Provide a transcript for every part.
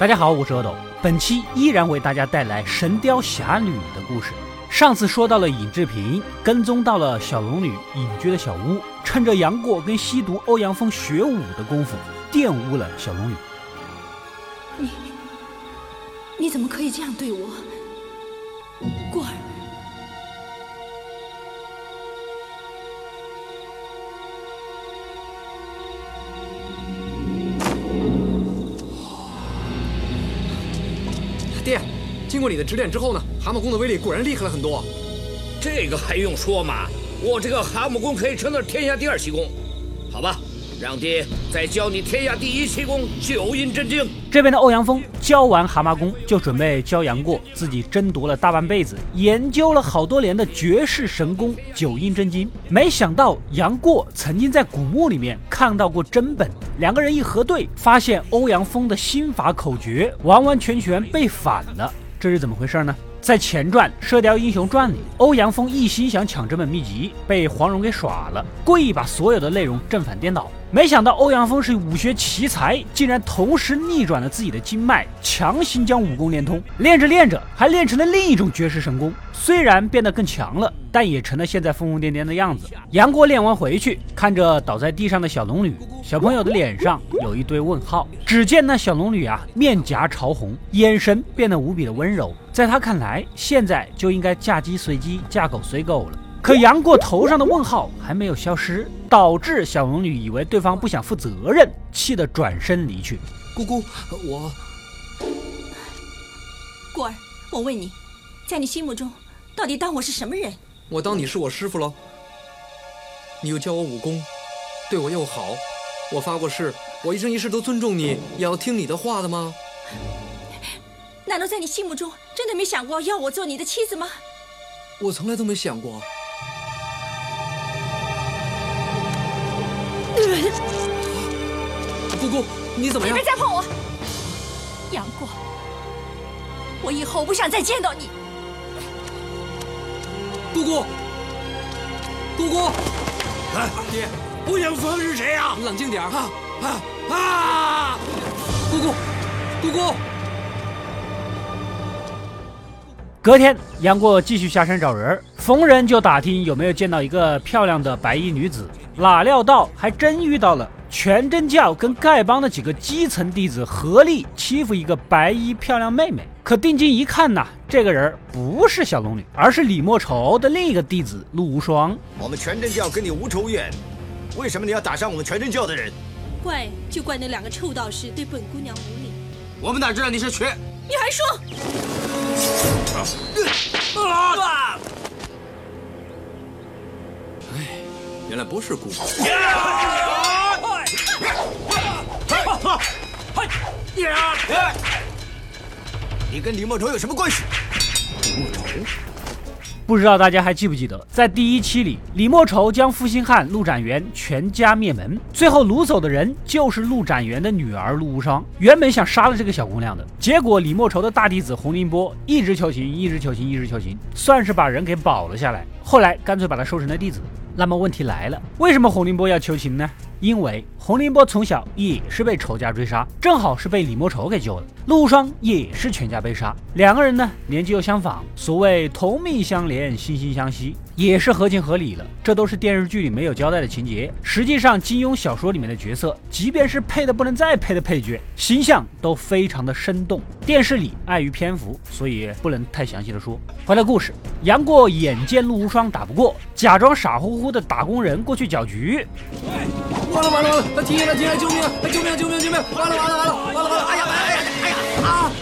大家好，我是阿斗，本期依然为大家带来《神雕侠侣》的故事。上次说到了尹志平跟踪到了小龙女隐居的小屋，趁着杨过跟西毒欧阳锋学武的功夫，玷污了小龙女。你，你怎么可以这样对我，过儿？经过你的指点之后呢，蛤蟆功的威力果然厉害了很多。这个还用说吗？我这个蛤蟆功可以称得天下第二奇功。好吧，让爹再教你天下第一奇功九阴真经。这边的欧阳锋教完蛤蟆功，就准备教杨过自己争夺了大半辈子、研究了好多年的绝世神功九阴真经。没想到杨过曾经在古墓里面看到过真本，两个人一核对，发现欧阳锋的心法口诀完完全全被反了。这是怎么回事呢？在前传《射雕英雄传》里，欧阳锋一心想抢这本秘籍，被黄蓉给耍了，故意把所有的内容正反颠倒。没想到欧阳锋是武学奇才，竟然同时逆转了自己的经脉，强行将武功连通。练着练着，还练成了另一种绝世神功。虽然变得更强了，但也成了现在疯疯癫癫的样子。杨过练完回去，看着倒在地上的小龙女，小朋友的脸上有一堆问号。只见那小龙女啊，面颊潮红，眼神变得无比的温柔。在他看来，现在就应该嫁鸡随鸡，嫁狗随狗了。可杨过头上的问号还没有消失，导致小龙女以为对方不想负责任，气得转身离去。姑姑，我过儿，我问你，在你心目中，到底当我是什么人？我当你是我师傅喽。你又教我武功，对我又好，我发过誓，我一生一世都尊重你，也要听你的话的吗？难道在你心目中真的没想过要我做你的妻子吗？我从来都没想过。姑姑，你怎么样？别再碰我，杨过！我以后不想再见到你。姑姑，姑姑，哎，爹，欧阳锋是谁呀？冷静点啊啊啊！姑姑，姑姑。隔天，杨过继续下山找人，逢人就打听有没有见到一个漂亮的白衣女子。哪料到还真遇到了全真教跟丐帮的几个基层弟子合力欺负一个白衣漂亮妹妹。可定睛一看呐，这个人不是小龙女，而是李莫愁的另一个弟子陆无双。我们全真教跟你无仇怨，为什么你要打伤我们全真教的人？怪就怪那两个臭道士对本姑娘无礼。我们哪知道你是瘸？你还说？啊！哎，原来不是姑姑。你跟李莫愁有什么关系？李莫愁。不知道大家还记不记得，在第一期里，李莫愁将负心汉陆展元全家灭门，最后掳走的人就是陆展元的女儿陆无双。原本想杀了这个小姑娘的，结果李莫愁的大弟子洪凌波一直求情，一直求情，一直求情，算是把人给保了下来。后来干脆把他收成了弟子。那么问题来了，为什么洪凌波要求情呢？因为洪凌波从小也是被仇家追杀，正好是被李莫愁给救了。陆无双也是全家被杀，两个人呢年纪又相仿，所谓同命相连，惺惺相惜，也是合情合理了。这都是电视剧里没有交代的情节。实际上，金庸小说里面的角色，即便是配的不能再配的配角，形象都非常的生动。电视里碍于篇幅，所以不能太详细的说。回来故事，杨过眼见陆无双打不过，假装傻乎乎的打工人过去搅局。完了完了完了！他停了停了！救命！救命救命救命！完了完了完了完了完了！哎呀哎呀哎呀！啊！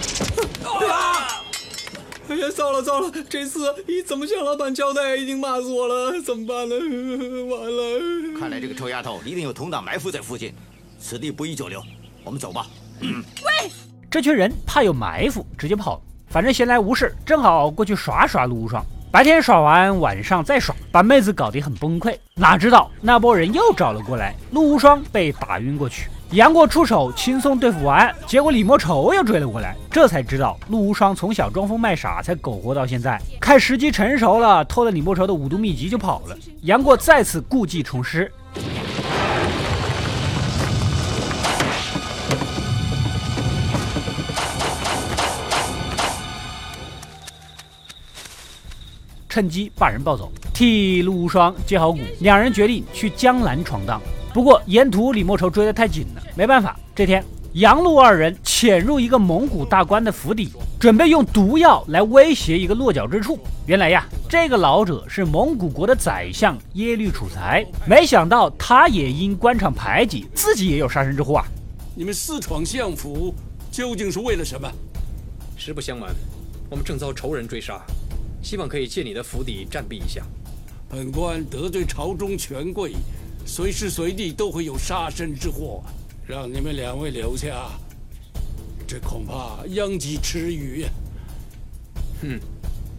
糟了糟了！这次你怎么向老板交代？已经骂死我了，怎么办呢？完了！看来这个臭丫头一定有同党埋伏在附近，此地不宜久留，我们走吧。嗯喂！这群人怕有埋伏，直接跑了。反正闲来无事，正好过去耍耍陆无双。白天耍完，晚上再耍，把妹子搞得很崩溃。哪知道那波人又找了过来，陆无双被打晕过去。杨过出手轻松对付完，结果李莫愁又追了过来，这才知道陆无双从小装疯卖傻才苟活到现在，看时机成熟了，偷了李莫愁的五毒秘籍就跑了。杨过再次故技重施。趁机把人抱走，替陆无双接好骨。两人决定去江南闯荡，不过沿途李莫愁追得太紧了，没办法。这天，杨陆二人潜入一个蒙古大官的府邸，准备用毒药来威胁一个落脚之处。原来呀，这个老者是蒙古国的宰相耶律楚材，没想到他也因官场排挤，自己也有杀身之祸啊！你们私闯相府，究竟是为了什么？实不相瞒，我们正遭仇人追杀，希望可以借你的府邸暂避一下。本官得罪朝中权贵，随时随地都会有杀身之祸。让你们两位留下，这恐怕殃及池鱼。哼，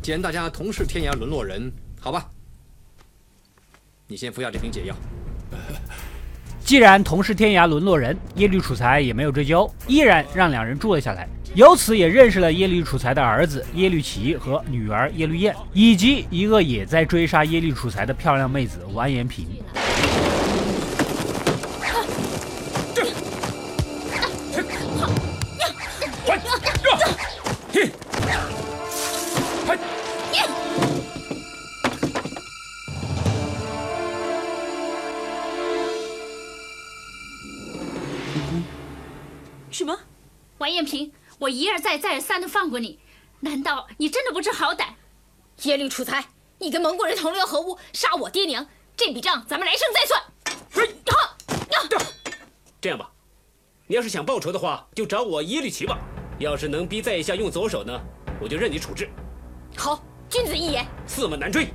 既然大家同是天涯沦落人，好吧，你先服下这瓶解药。既然同是天涯沦落人，耶律楚材也没有追究，依然让两人住了下来。由此也认识了耶律楚材的儿子耶律齐和女儿耶律燕，以及一个也在追杀耶律楚材的漂亮妹子完颜萍。什么？完颜平，我一而再、再而三的放过你，难道你真的不知好歹？耶律楚材，你跟蒙古人同流合污，杀我爹娘，这笔账咱们来生再算。这样吧，你要是想报仇的话，就找我耶律齐吧。要是能逼在下用左手呢，我就任你处置。好，君子一言，驷马难追。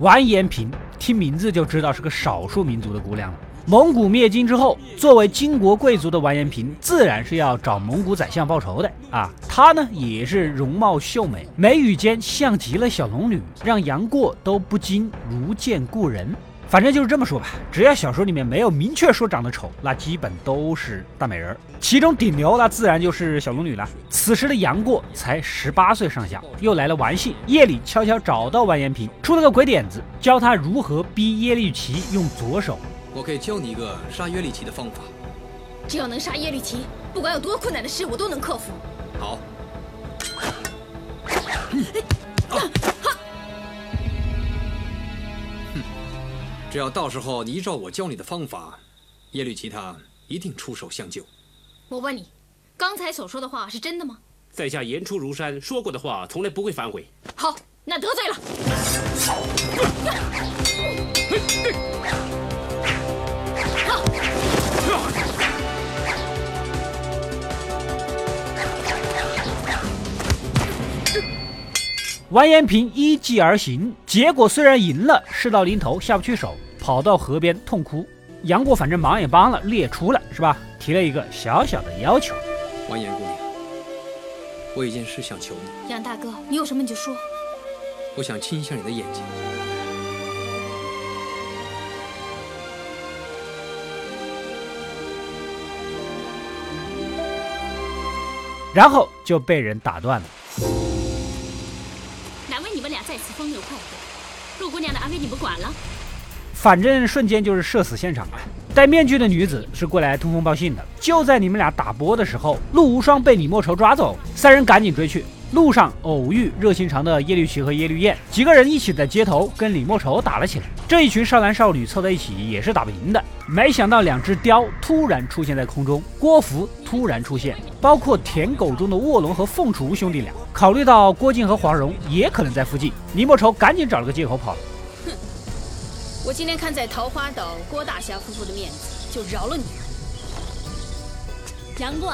完颜平，听名字就知道是个少数民族的姑娘了。蒙古灭金之后，作为金国贵族的完颜平，自然是要找蒙古宰相报仇的啊。她呢，也是容貌秀美，眉宇间像极了小龙女，让杨过都不禁如见故人。反正就是这么说吧，只要小说里面没有明确说长得丑，那基本都是大美人。其中顶流那自然就是小龙女了。此时的杨过才十八岁上下，又来了玩性，夜里悄悄找到完颜平，出了个鬼点子，教他如何逼耶律齐用左手。我可以教你一个杀耶律齐的方法。只要能杀耶律齐，不管有多困难的事，我都能克服。好。只要到时候你依照我教你的方法，耶律齐他一定出手相救。我问你，刚才所说的话是真的吗？在下言出如山，说过的话从来不会反悔。好，那得罪了。完颜平依计而行，结果虽然赢了，事到临头下不去手，跑到河边痛哭。杨过反正忙也帮了，列出了是吧？提了一个小小的要求。完颜姑娘，我有件事想求你。杨大哥，你有什么你就说。我想亲一下你的眼睛。然后就被人打断了。风流快活，陆姑娘的安危你不管了？反正瞬间就是社死现场啊！戴面具的女子是过来通风报信的。就在你们俩打波的时候，陆无双被李莫愁抓走，三人赶紧追去。路上偶遇热心肠的耶律齐和耶律燕，几个人一起在街头跟李莫愁打了起来。这一群少男少女凑在一起也是打不赢的。没想到两只雕突然出现在空中，郭芙突然出现，包括舔狗中的卧龙和凤雏兄弟俩。考虑到郭靖和黄蓉也可能在附近，李莫愁赶紧找了个借口跑了。哼，我今天看在桃花岛郭大侠夫妇的面子，就饶了你。杨过，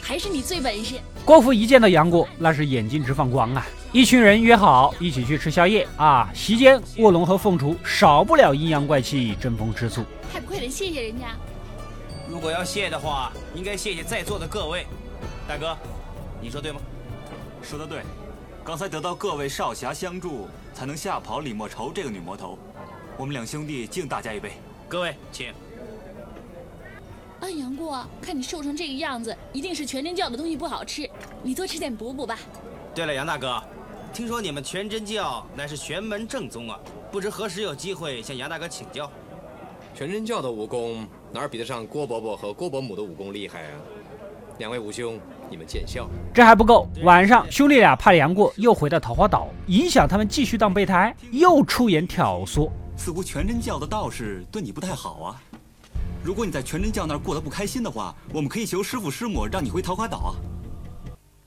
还是你最本事。郭芙一见到杨过，那是眼睛直放光啊！一群人约好一起去吃宵夜啊！席间，卧龙和凤雏少不了阴阳怪气，争风吃醋，还不快点谢谢人家！如果要谢的话，应该谢谢在座的各位。大哥，你说对吗？说的对，刚才得到各位少侠相助，才能吓跑李莫愁这个女魔头。我们两兄弟敬大家一杯。各位，请。啊，杨过，看你瘦成这个样子，一定是全真教的东西不好吃，你多吃点补补吧。对了，杨大哥，听说你们全真教乃是玄门正宗啊，不知何时有机会向杨大哥请教。全真教的武功哪比得上郭伯伯和郭伯母的武功厉害啊？两位武兄，你们见笑。这还不够，晚上兄弟俩怕杨过又回到桃花岛，影响他们继续当备胎，又出言挑唆。似乎全真教的道士对你不太好啊。如果你在全真教那儿过得不开心的话，我们可以求师傅师母让你回桃花岛啊。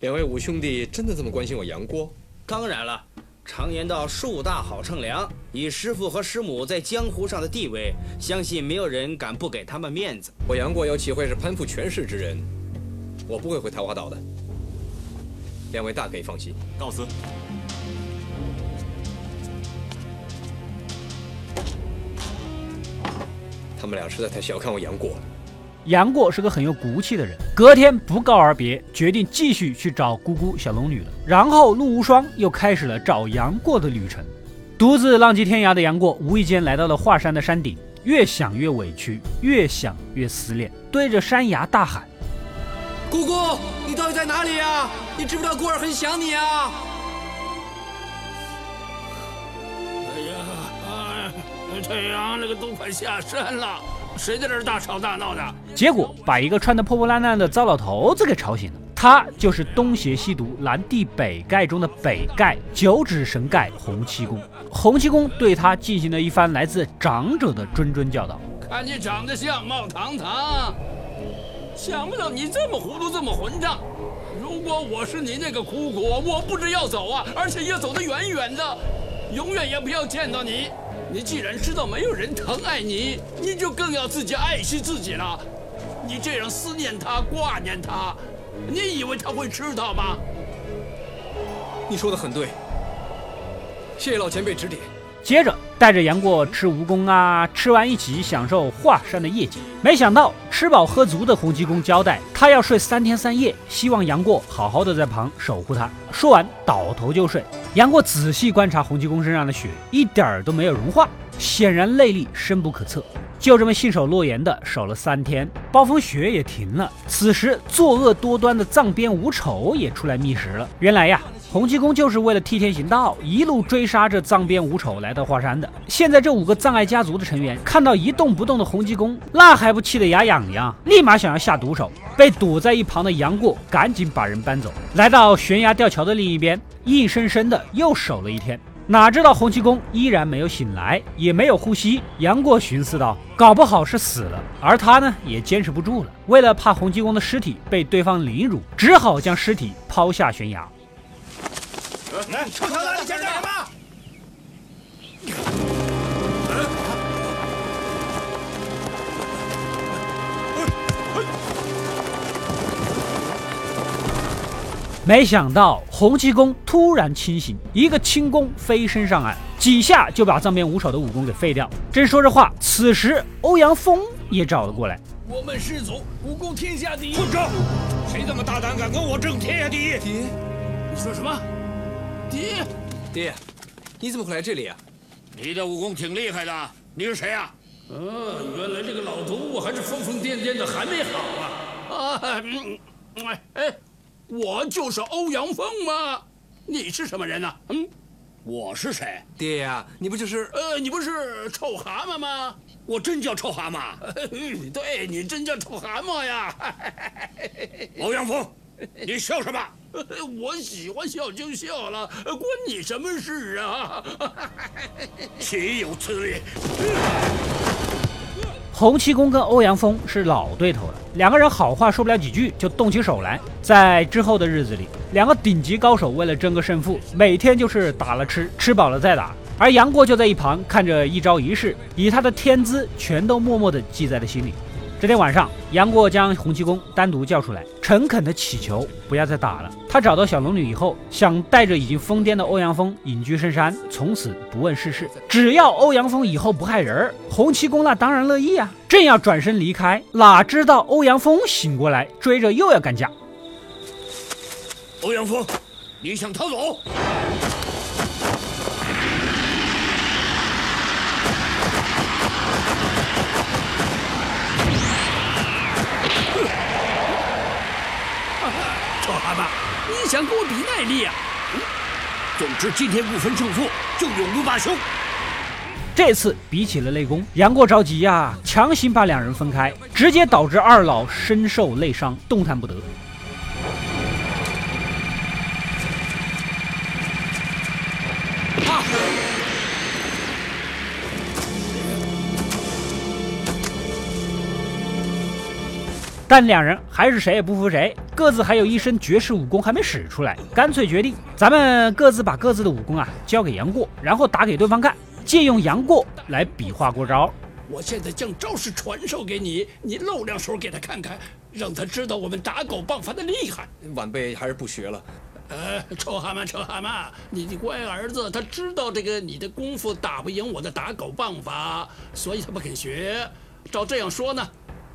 两位五兄弟真的这么关心我杨过？当然了，常言道树大好乘凉，以师傅和师母在江湖上的地位，相信没有人敢不给他们面子。我杨过又岂会是攀附权势之人？我不会回桃花岛的。两位大可以放心，告辞。他们俩实在太小看我杨过了。杨过是个很有骨气的人，隔天不告而别，决定继续去找姑姑小龙女了。然后陆无双又开始了找杨过的旅程。独自浪迹天涯的杨过，无意间来到了华山的山顶，越想越委屈，越想越思念，对着山崖大喊：“姑姑，你到底在哪里呀？你知不知道孤儿很想你啊？”太阳那个都快下山了。谁在这儿大吵大闹的？结果把一个穿得破破烂烂的糟老头子给吵醒了。他就是东邪西毒南帝北丐中的北丐九指神丐洪七公。洪七公对他进行了一番来自长者的谆谆教导。看你长得相貌堂堂，想不到你这么糊涂，这么混账。如果我是你那个姑姑，我不止要走啊，而且要走得远远的，永远也不要见到你。你既然知道没有人疼爱你，你就更要自己爱惜自己了。你这样思念他、挂念他，你以为他会知道吗？你说的很对，谢谢老前辈指点。接着带着杨过吃蜈蚣啊，吃完一起享受华山的夜景。没想到吃饱喝足的洪七公交代他要睡三天三夜，希望杨过好好的在旁守护他。说完倒头就睡。杨过仔细观察洪七公身上的血，一点儿都没有融化，显然内力深不可测。就这么信守诺言的守了三天，暴风雪也停了。此时作恶多端的藏边五丑也出来觅食了。原来呀，洪七公就是为了替天行道，一路追杀着藏边五丑来到华山的。现在这五个藏爱家族的成员看到一动不动的洪七公，那还不气得牙痒痒，立马想要下毒手。被躲在一旁的杨过赶紧把人搬走，来到悬崖吊桥的另一边。硬生生的又守了一天，哪知道洪七公依然没有醒来，也没有呼吸。杨过寻思道：“搞不好是死了。”而他呢，也坚持不住了。为了怕洪七公的尸体被对方凌辱，只好将尸体抛下悬崖。来，臭小子，你想干什么？没想到洪七公突然清醒，一个轻功飞身上岸，几下就把藏边五丑的武功给废掉。正说着话，此时欧阳锋也找了过来。我们师祖武功天下第一，混账！谁这么大胆，敢跟我争天下第一？爹，你说什么？爹，爹，你怎么会来这里啊？你的武功挺厉害的，你是谁啊？呃，原来这个老头我还是疯疯癫癫的，还没好啊！啊，嗯，哎哎。我就是欧阳锋吗？你是什么人呢？嗯，我是谁？爹呀，你不就是呃，你不是臭蛤蟆吗？我真叫臭蛤蟆。对，你真叫臭蛤蟆呀！欧阳锋，你笑什么？我喜欢笑就笑了，关你什么事啊？岂有此理！洪七公跟欧阳锋是老对头了，两个人好话说不了几句就动起手来。在之后的日子里，两个顶级高手为了争个胜负，每天就是打了吃，吃饱了再打。而杨过就在一旁看着一招一式，以他的天资，全都默默的记在了心里。这天晚上，杨过将洪七公单独叫出来，诚恳地祈求不要再打了。他找到小龙女以后，想带着已经疯癫的欧阳锋隐居深山，从此不问世事。只要欧阳锋以后不害人，洪七公那当然乐意啊。正要转身离开，哪知道欧阳锋醒过来，追着又要干架。欧阳锋，你想逃走？你想跟我比耐力啊？总之今天不分胜负，就永不罢休。这次比起了内功，杨过着急呀，强行把两人分开，直接导致二老身受内伤，动弹不得。但两人还是谁也不服谁。各自还有一身绝世武功还没使出来，干脆决定咱们各自把各自的武功啊交给杨过，然后打给对方看，借用杨过来比划过招。我现在将招式传授给你，你露两手给他看看，让他知道我们打狗棒法的厉害。晚辈还是不学了。呃，臭蛤蟆，臭蛤蟆，你的乖儿子他知道这个你的功夫打不赢我的打狗棒法，所以他不肯学。照这样说呢，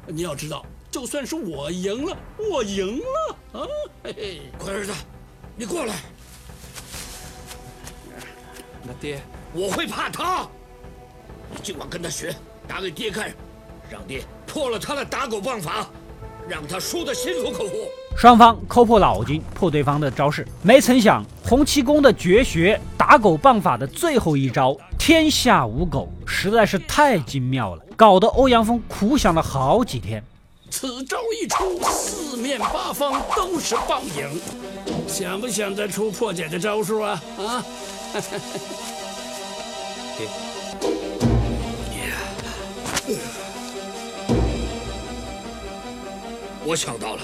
你要知道，就算是我赢了，我赢了啊！嘿嘿，乖儿子，你过来。那爹，我会怕他。你尽管跟他学。打给爹看，让爹破了他的打狗棒法，让他输得心服口服。双方抠破脑筋破对方的招式，没曾想洪七公的绝学打狗棒法的最后一招“天下无狗”实在是太精妙了，搞得欧阳锋苦想了好几天。此招一出，四面八方都是棒影。想不想再出破解的招数啊？啊！我想到了，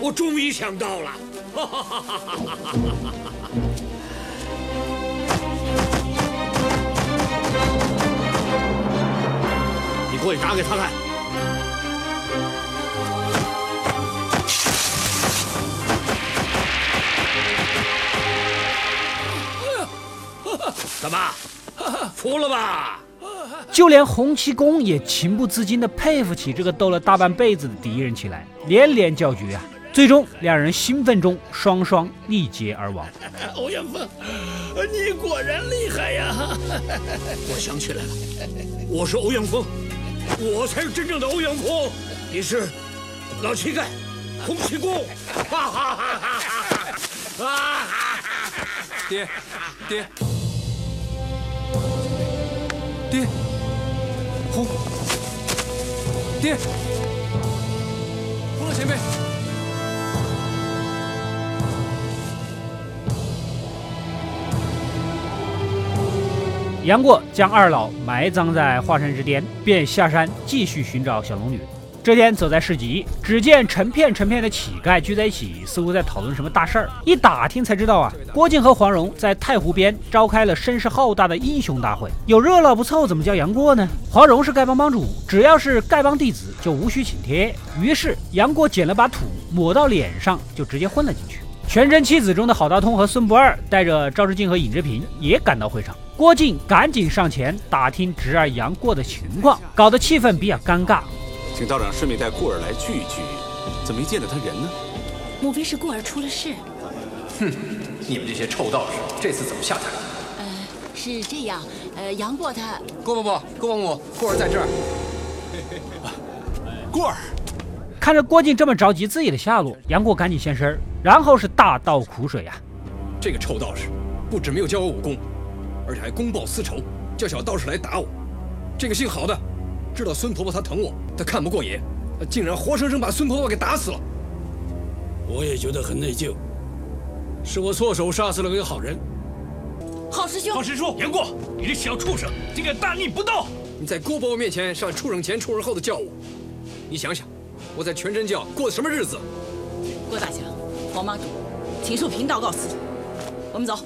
我终于想到了！哈哈哈哈哈哈你过去打给他看。怎么，服了吧？就连洪七公也情不自禁地佩服起这个斗了大半辈子的敌人起来，连连叫绝啊！最终两人兴奋中双双力竭而亡。欧阳锋，你果然厉害呀！我想起来了，我是欧阳锋，我才是真正的欧阳锋。你是老乞丐洪七公。哈哈哈哈哈！爹，爹。爹，红，爹，红老前辈。杨过将二老埋葬在华山之巅，便下山继续寻找小龙女。这天走在市集，只见成片成片的乞丐聚在一起，似乎在讨论什么大事儿。一打听才知道啊，郭靖和黄蓉在太湖边召开了声势浩大的英雄大会。有热闹不凑，怎么叫杨过呢？黄蓉是丐帮帮主，只要是丐帮弟子就无需请帖。于是杨过捡了把土抹到脸上，就直接混了进去。全真七子中的郝大通和孙不二带着赵志敬和尹志平也赶到会场。郭靖赶紧上前打听侄儿杨过的情况，搞得气氛比较尴尬。请道长顺便带过儿来聚一聚，怎么没见到他人呢？莫非是过儿出了事？哼，你们这些臭道士，这次怎么下台？呃，是这样，呃，杨过他……郭伯伯，郭伯母，过儿在这儿。过儿，看着郭靖这么着急自己的下落，杨过赶紧现身，然后是大倒苦水呀。这个臭道士，不止没有教我武功，而且还公报私仇，叫小道士来打我。这个姓郝的。知道孙婆婆她疼我，她看不过眼，竟然活生生把孙婆婆给打死了。我也觉得很内疚，是我错手杀死了个好人。郝师兄，郝师叔，杨过，你这小畜生，竟敢大逆不道！你在郭伯伯面前上畜生前畜生后的叫我，你想想，我在全真教过的什么日子？郭大侠，黄帮主，请恕贫道告辞。我们走。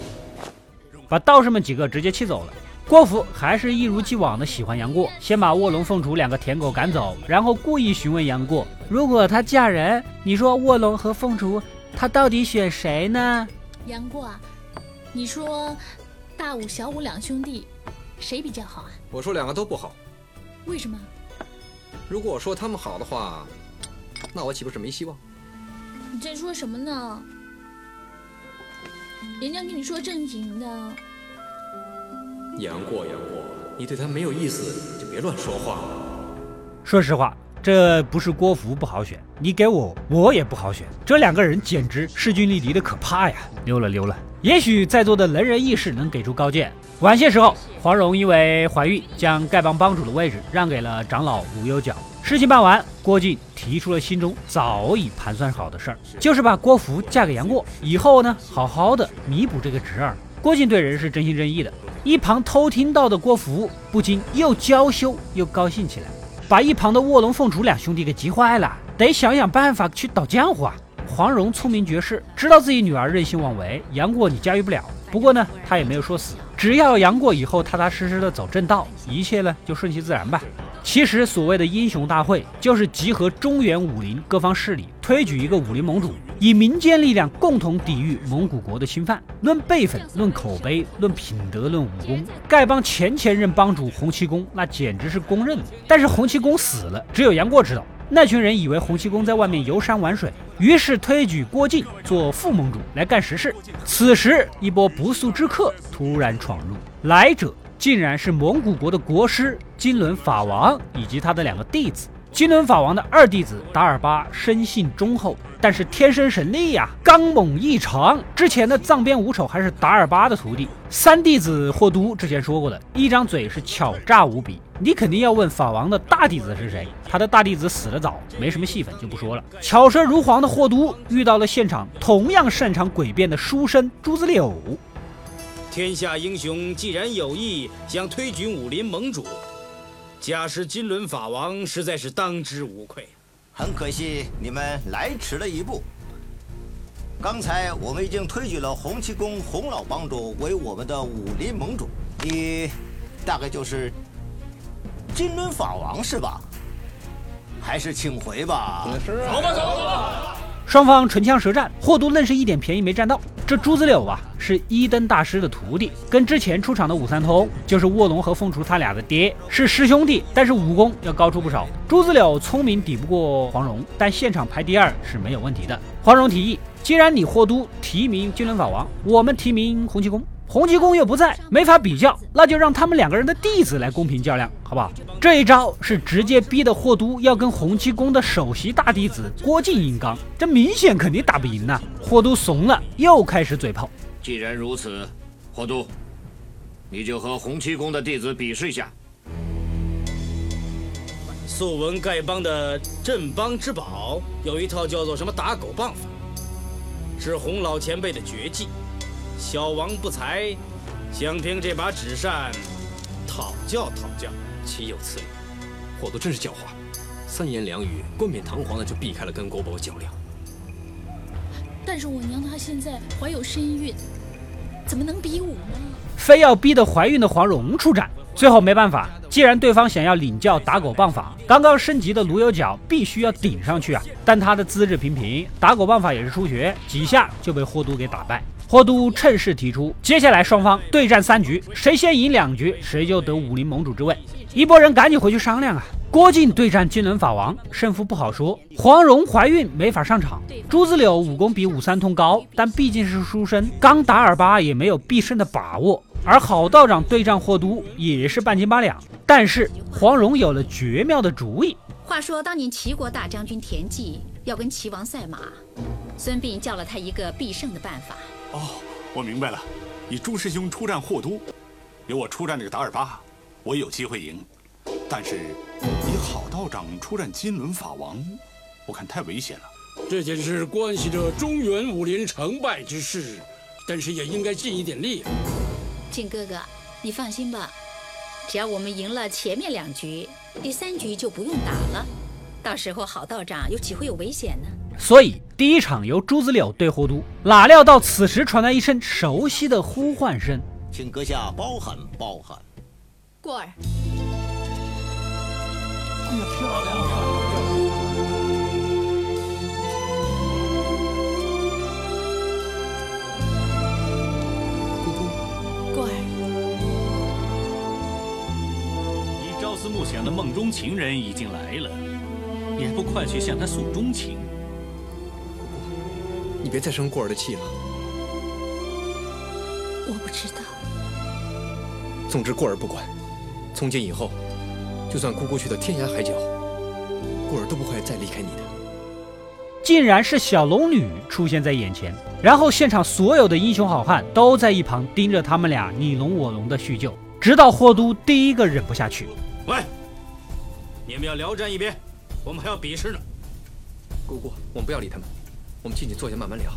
把道士们几个直接气走了。郭芙还是一如既往的喜欢杨过，先把卧龙凤雏两个舔狗赶走，然后故意询问杨过：“如果她嫁人，你说卧龙和凤雏，他到底选谁呢？”杨过啊，你说大武、小武两兄弟谁比较好啊？我说两个都不好。为什么？如果我说他们好的话，那我岂不是没希望？你在说什么呢？人家跟你说正经的。杨过，杨过，你对他没有意思，就别乱说话了。说实话，这不是郭芙不好选，你给我，我也不好选。这两个人简直势均力敌的可怕呀！溜了溜了。也许在座的能人异士能给出高见。晚些时候，黄蓉因为怀孕，将丐帮帮主的位置让给了长老无忧角。事情办完，郭靖提出了心中早已盘算好的事儿，就是把郭芙嫁给杨过，以后呢，好好的弥补这个侄儿。郭靖对人是真心真意的。一旁偷听到的郭芙不禁又娇羞又高兴起来。把一旁的卧龙凤雏两兄弟给急坏了，得想想办法去倒浆糊啊。黄蓉聪明绝世，知道自己女儿任性妄为，杨过你驾驭不了。不过呢，他也没有说死，只要杨过以后踏踏实实的走正道，一切呢就顺其自然吧。其实所谓的英雄大会，就是集合中原武林各方势力，推举一个武林盟主，以民间力量共同抵御蒙古国的侵犯。论辈分，论口碑，论品德，论武功，丐帮前前任帮主洪七公那简直是公认的。但是洪七公死了，只有杨过知道。那群人以为洪七公在外面游山玩水，于是推举郭靖做副盟主来干实事。此时，一波不速之客突然闯入，来者竟然是蒙古国的国师金轮法王以及他的两个弟子。金轮法王的二弟子达尔巴生性忠厚，但是天生神力呀，刚猛异常。之前的藏边五丑还是达尔巴的徒弟。三弟子霍都之前说过的，一张嘴是巧诈无比。你肯定要问法王的大弟子是谁？他的大弟子死得早，没什么戏份，就不说了。巧舌如簧的霍都遇到了现场同样擅长诡辩的书生朱子柳。天下英雄既然有意想推举武林盟主。假使金轮法王实在是当之无愧，很可惜你们来迟了一步。刚才我们已经推举了洪七公洪老帮主为我们的武林盟主，你大概就是金轮法王是吧？还是请回吧。走吧，走吧。双方唇枪舌战，霍都愣是一点便宜没占到。这朱子柳啊，是一灯大师的徒弟，跟之前出场的武三通，就是卧龙和凤雏他俩的爹，是师兄弟，但是武功要高出不少。朱子柳聪明抵不过黄蓉，但现场排第二是没有问题的。黄蓉提议，既然你霍都提名金轮法王，我们提名洪七公。洪七公又不在，没法比较，那就让他们两个人的弟子来公平较量，好不好？这一招是直接逼的霍都要跟洪七公的首席大弟子郭靖硬刚，这明显肯定打不赢呐。霍都怂了，又开始嘴炮。既然如此，霍都，你就和洪七公的弟子比试一下。素闻丐帮的镇帮之宝，有一套叫做什么打狗棒法，是洪老前辈的绝技。小王不才，想凭这把纸扇讨教讨教，岂有此理！霍都真是狡猾，三言两语，冠冕堂皇的就避开了跟国宝较量。但是我娘她现在怀有身孕，怎么能比武呢？非要逼得怀孕的黄蓉出战，最后没办法，既然对方想要领教打狗棒法，刚刚升级的卢有角必须要顶上去啊！但他的资质平平，打狗棒法也是初学，几下就被霍都给打败。霍都趁势提出，接下来双方对战三局，谁先赢两局，谁就得武林盟主之位。一拨人赶紧回去商量啊。郭靖对战金轮法王，胜负不好说。黄蓉怀孕没法上场。朱子柳武功比武三通高，但毕竟是书生，刚达尔巴也没有必胜的把握。而郝道长对战霍都也是半斤八两。但是黄蓉有了绝妙的主意。话说当年齐国大将军田忌要跟齐王赛马，孙膑教了他一个必胜的办法。哦，我明白了。你朱师兄出战霍都，由我出战这个达尔巴，我有机会赢。但是你郝道长出战金轮法王，我看太危险了。这件事关系着中原武林成败之事，但是也应该尽一点力。靖哥哥，你放心吧，只要我们赢了前面两局，第三局就不用打了。到时候郝道长又岂会有危险呢？所以第一场由朱子柳对霍都，哪料到此时传来一声熟悉的呼唤声，请阁下包涵包涵。过儿，哎呀，漂亮！姑姑，过儿，你朝思暮想的梦中情人已经来了，也不快去向他诉衷情。你别再生过儿的气了。我不知道。总之过儿不管，从今以后，就算姑姑去到天涯海角，过儿都不会再离开你的。竟然是小龙女出现在眼前，然后现场所有的英雄好汉都在一旁盯着他们俩你侬我侬的叙旧，直到霍都第一个忍不下去。喂，你们要聊战一边，我们还要比试呢。姑姑，我们不要理他们。我们进去坐下慢慢聊。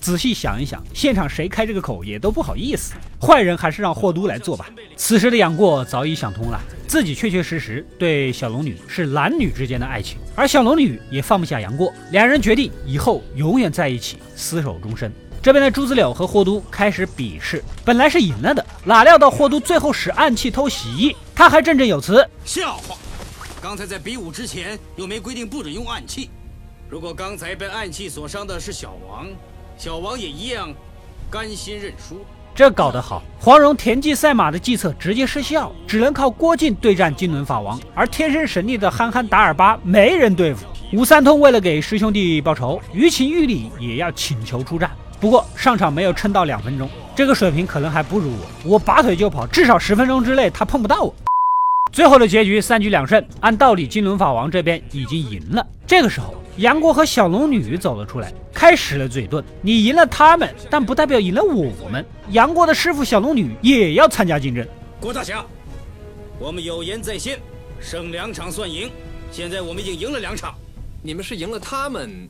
仔细想一想，现场谁开这个口也都不好意思。坏人还是让霍都来做吧。此时的杨过早已想通了，自己确确实实对小龙女是男女之间的爱情，而小龙女也放不下杨过，两人决定以后永远在一起，厮守终身。这边的朱子柳和霍都开始比试，本来是赢了的，哪料到霍都最后使暗器偷袭，他还振振有词：笑话！刚才在比武之前又没规定不准用暗器，如果刚才被暗器所伤的是小王。小王也一样，甘心认输。这搞得好，黄蓉田忌赛马的计策直接失效，只能靠郭靖对战金轮法王。而天生神力的憨憨达尔巴没人对付。吴三通为了给师兄弟报仇，于情于理也要请求出战。不过上场没有撑到两分钟，这个水平可能还不如我。我拔腿就跑，至少十分钟之内他碰不到我。最后的结局三局两胜，按道理金轮法王这边已经赢了。这个时候。杨过和小龙女走了出来，开始了嘴遁。你赢了他们，但不代表赢了我们。杨过的师傅小龙女也要参加竞争。郭大侠，我们有言在先，胜两场算赢。现在我们已经赢了两场，你们是赢了他们，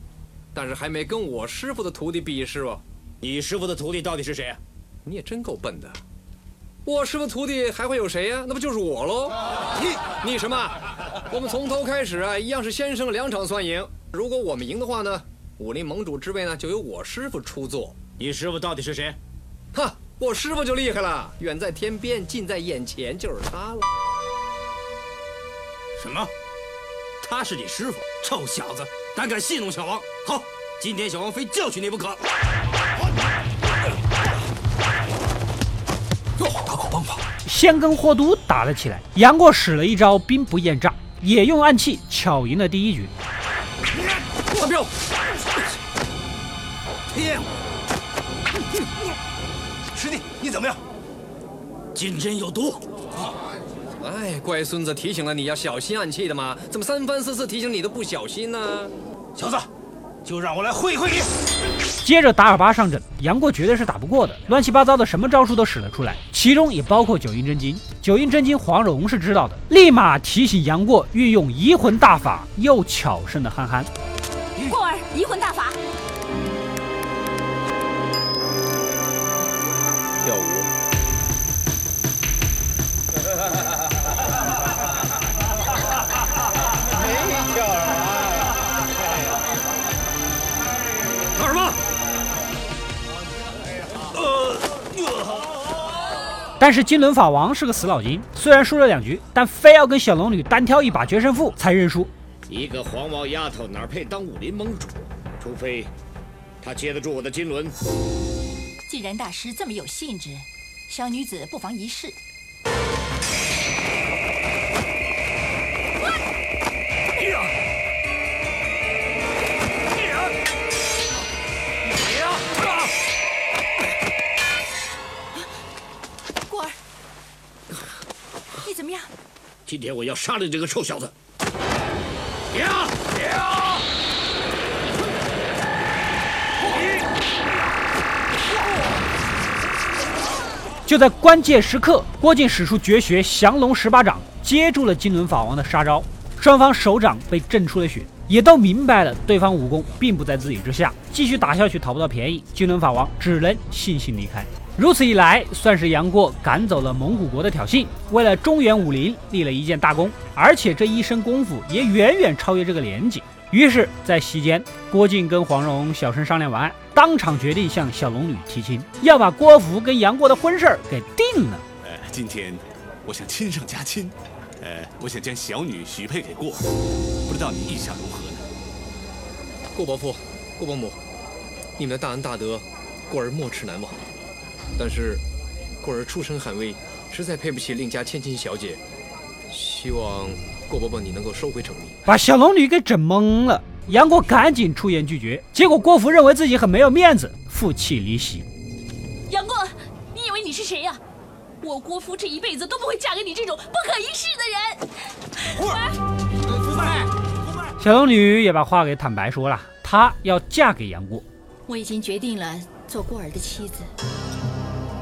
但是还没跟我师傅的徒弟比试哦。你师傅的徒弟到底是谁啊？你也真够笨的。我师傅徒弟还会有谁呀？那不就是我喽？你你什么？我们从头开始啊，一样是先生两场算赢。如果我们赢的话呢，武林盟主之位呢就由我师傅出座。你师傅到底是谁？哈，我师傅就厉害了，远在天边，近在眼前，就是他了。什么？他是你师傅？臭小子，胆敢戏弄小王！好，今天小王非教训你不可。先跟霍都打了起来。杨过使了一招兵不厌诈，也用暗器巧赢了第一局。师弟，你怎么样？金针有毒。哎，乖孙子，提醒了你要小心暗器的嘛？怎么三番四次提醒你都不小心呢？小子，就让我来会一会你。接着达尔巴上阵，杨过绝对是打不过的，乱七八糟的什么招数都使了出来，其中也包括九阴真经。九阴真经，黄蓉是知道的，立马提醒杨过运用移魂大法，又巧胜的憨憨。过儿，移魂大法。但是金轮法王是个死脑筋，虽然输了两局，但非要跟小龙女单挑一把决胜负才认输。一个黄毛丫头哪配当武林盟主？除非她接得住我的金轮。既然大师这么有兴致，小女子不妨一试。今天我要杀了这个臭小子！呀！就在关键时刻，郭靖使出绝学降龙十八掌，接住了金轮法王的杀招。双方手掌被震出了血，也都明白了对方武功并不在自己之下，继续打下去讨不到便宜。金轮法王只能悻悻离开。如此一来，算是杨过赶走了蒙古国的挑衅，为了中原武林立了一件大功，而且这一身功夫也远远超越这个年纪。于是，在席间，郭靖跟黄蓉小声商量完，当场决定向小龙女提亲，要把郭芙跟杨过的婚事儿给定了。呃，今天我想亲上加亲，呃，我想将小女许配给过儿，不知道你意下如何呢？顾伯父、顾伯母，你们的大恩大德，过儿没齿难忘。但是，过儿出身寒微，实在配不起令家千金小姐，希望。郭伯伯，你能够收回成命，把小龙女给整懵了。杨过赶紧出言拒绝，结果郭芙认为自己很没有面子，负气离席。杨过，你以为你是谁呀？我郭芙这一辈子都不会嫁给你这种不可一世的人。小龙女也把话给坦白说了，她要嫁给杨过。我已经决定了做过儿的妻子，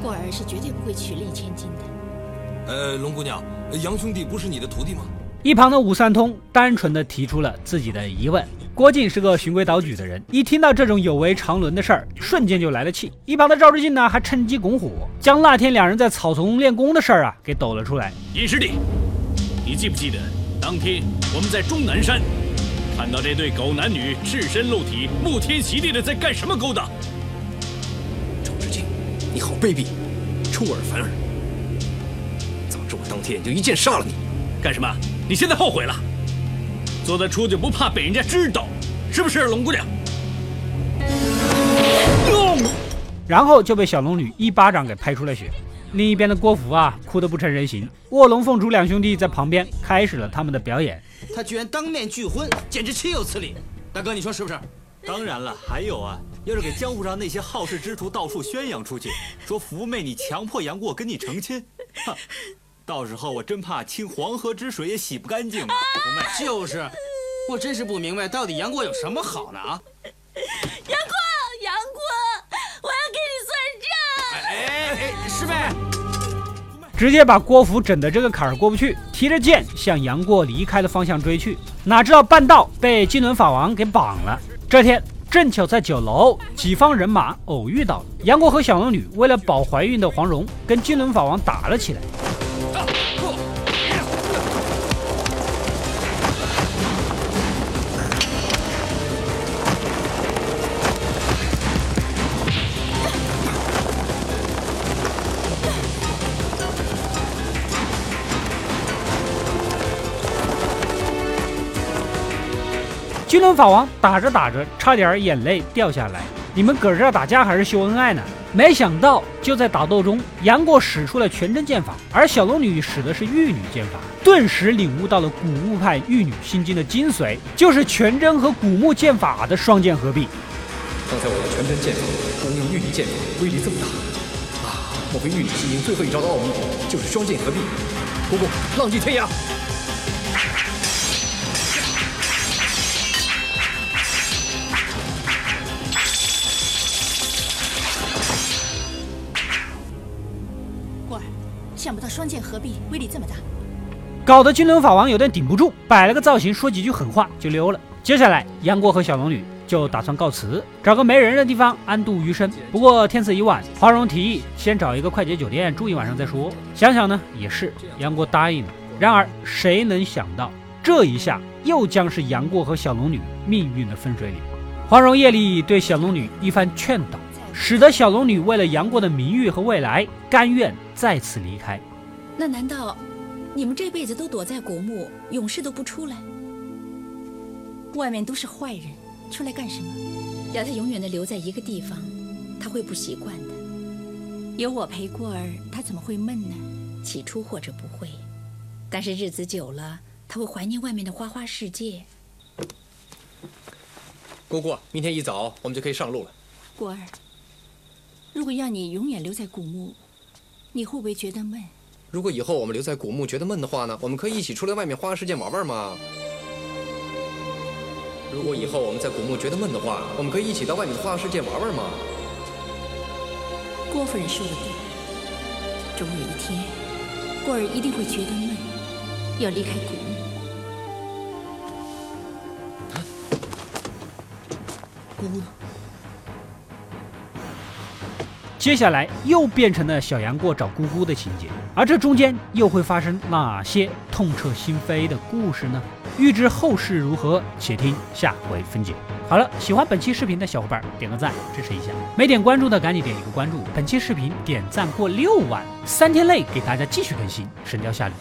过儿是绝对不会娶丽千金的。呃，龙姑娘，杨兄弟不是你的徒弟吗？一旁的武三通单纯的提出了自己的疑问。郭靖是个循规蹈矩的人，一听到这种有违常伦的事儿，瞬间就来了气。一旁的赵志敬呢，还趁机拱火，将那天两人在草丛练功的事儿啊给抖了出来。尹师弟，你记不记得当天我们在终南山看到这对狗男女赤身露体、沐天席地的在干什么勾当？卑鄙，出尔反尔！早知我当天就一剑杀了你。干什么？你现在后悔了？做得出就不怕被人家知道，是不是，龙姑娘？然后就被小龙女一巴掌给拍出了血。另一边的郭芙啊，哭得不成人形。卧龙凤雏两兄弟在旁边开始了他们的表演。他居然当面拒婚，简直岂有此理！大哥，你说是不是？当然了，还有啊，要是给江湖上那些好事之徒到处宣扬出去，说福妹你强迫杨过跟你成亲，哼！到时候我真怕清黄河之水也洗不干净啊！福妹，就是，我真是不明白，到底杨过有什么好呢？啊！杨过，杨过，我要跟你算账！哎哎，师妹，直接把郭芙整的这个坎儿过不去，提着剑向杨过离开的方向追去，哪知道半道被金轮法王给绑了。这天正巧在酒楼，几方人马偶遇到了杨过和小龙女，为了保怀孕的黄蓉，跟金轮法王打了起来。金轮法王打着打着，差点眼泪掉下来。你们搁这儿打架还是秀恩爱呢？没想到就在打斗中，杨过使出了全真剑法，而小龙女使的是玉女剑法，顿时领悟到了古墓派玉女心经的精髓，就是全真和古墓剑法的双剑合璧。刚才我用全真剑法能用玉女剑法，威力这么大啊！莫非玉女心经最后一招的奥秘就是双剑合璧？不过浪迹天涯。想不到双剑合璧威力这么大，搞得金轮法王有点顶不住，摆了个造型，说几句狠话就溜了。接下来，杨过和小龙女就打算告辞，找个没人的地方安度余生。不过天色已晚，华容提议先找一个快捷酒店住一晚上再说。想想呢，也是，杨过答应了。然而谁能想到，这一下又将是杨过和小龙女命运的分水岭。华容夜里对小龙女一番劝导。使得小龙女为了杨过的名誉和未来，甘愿再次离开。那难道你们这辈子都躲在古墓，永世都不出来？外面都是坏人，出来干什么？要他永远的留在一个地方，他会不习惯的。有我陪过儿，他怎么会闷呢？起初或者不会，但是日子久了，他会怀念外面的花花世界。姑姑，明天一早我们就可以上路了。过儿。如果要你永远留在古墓，你会不会觉得闷？如果以后我们留在古墓觉得闷的话呢？我们可以一起出来外面花花世界玩玩吗？如果以后我们在古墓觉得闷的话，我们可以一起到外面的花花世界玩玩吗？郭夫人说的对，终有一天，过儿一定会觉得闷，要离开古墓。姑姑呢？接下来又变成了小杨过找姑姑的情节，而这中间又会发生哪些痛彻心扉的故事呢？欲知后事如何，且听下回分解。好了，喜欢本期视频的小伙伴点个赞支持一下，没点关注的赶紧点一个关注。本期视频点赞过六万，三天内给大家继续更新《神雕侠侣》。